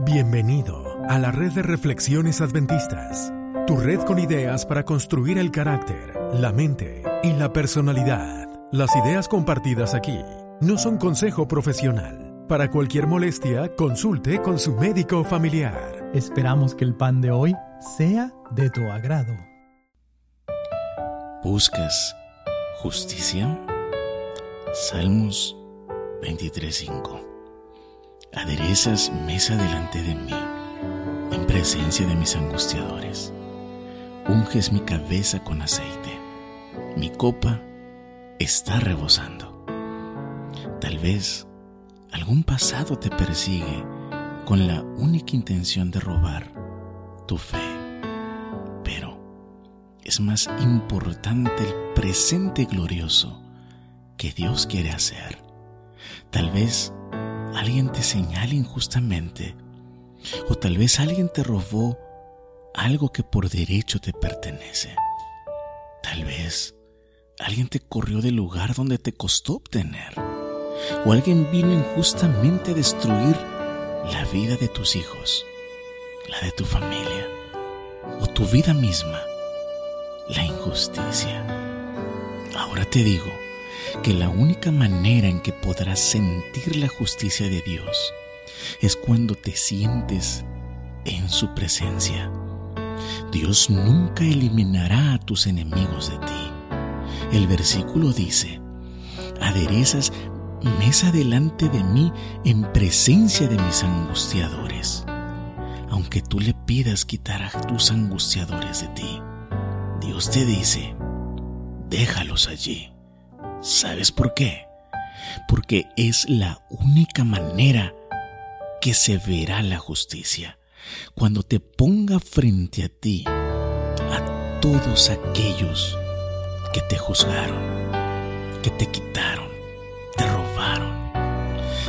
Bienvenido a la red de reflexiones adventistas, tu red con ideas para construir el carácter, la mente y la personalidad. Las ideas compartidas aquí no son consejo profesional. Para cualquier molestia, consulte con su médico familiar. Esperamos que el pan de hoy sea de tu agrado. ¿Buscas justicia? Salmos 23:5 Aderezas mesa delante de mí, en presencia de mis angustiadores. Unges mi cabeza con aceite. Mi copa está rebosando. Tal vez algún pasado te persigue con la única intención de robar tu fe. Pero es más importante el presente glorioso que Dios quiere hacer. Tal vez alguien te señala injustamente o tal vez alguien te robó algo que por derecho te pertenece. Tal vez alguien te corrió del lugar donde te costó obtener o alguien vino injustamente a destruir la vida de tus hijos, la de tu familia o tu vida misma, la injusticia. Ahora te digo, que la única manera en que podrás sentir la justicia de Dios es cuando te sientes en su presencia. Dios nunca eliminará a tus enemigos de ti. El versículo dice, aderezas mesa delante de mí en presencia de mis angustiadores. Aunque tú le pidas quitar a tus angustiadores de ti, Dios te dice, déjalos allí. ¿Sabes por qué? Porque es la única manera que se verá la justicia. Cuando te ponga frente a ti a todos aquellos que te juzgaron, que te quitaron, te robaron,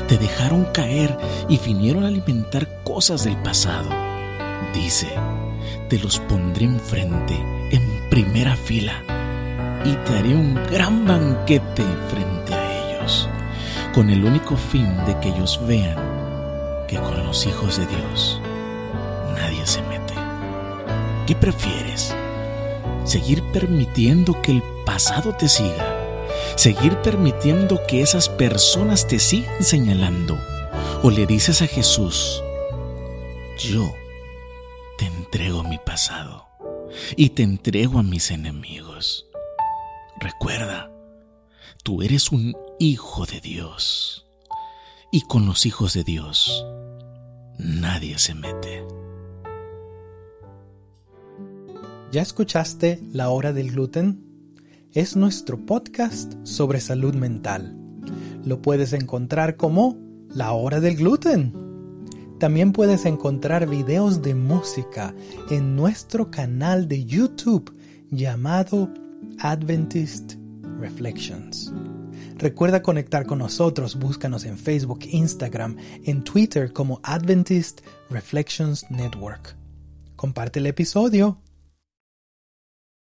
te dejaron caer y vinieron a alimentar cosas del pasado. Dice, te los pondré enfrente, en primera fila y te haré un gran banquete frente a ellos, con el único fin de que ellos vean que con los hijos de Dios nadie se mete. ¿Qué prefieres? ¿Seguir permitiendo que el pasado te siga? ¿Seguir permitiendo que esas personas te sigan señalando? ¿O le dices a Jesús, yo te entrego mi pasado y te entrego a mis enemigos? Recuerda, tú eres un hijo de Dios. Y con los hijos de Dios nadie se mete. ¿Ya escuchaste La Hora del Gluten? Es nuestro podcast sobre salud mental. Lo puedes encontrar como La Hora del Gluten. También puedes encontrar videos de música en nuestro canal de YouTube llamado Adventist Reflections. Recuerda conectar con nosotros, búscanos en Facebook, Instagram, en Twitter como Adventist Reflections Network. Comparte el episodio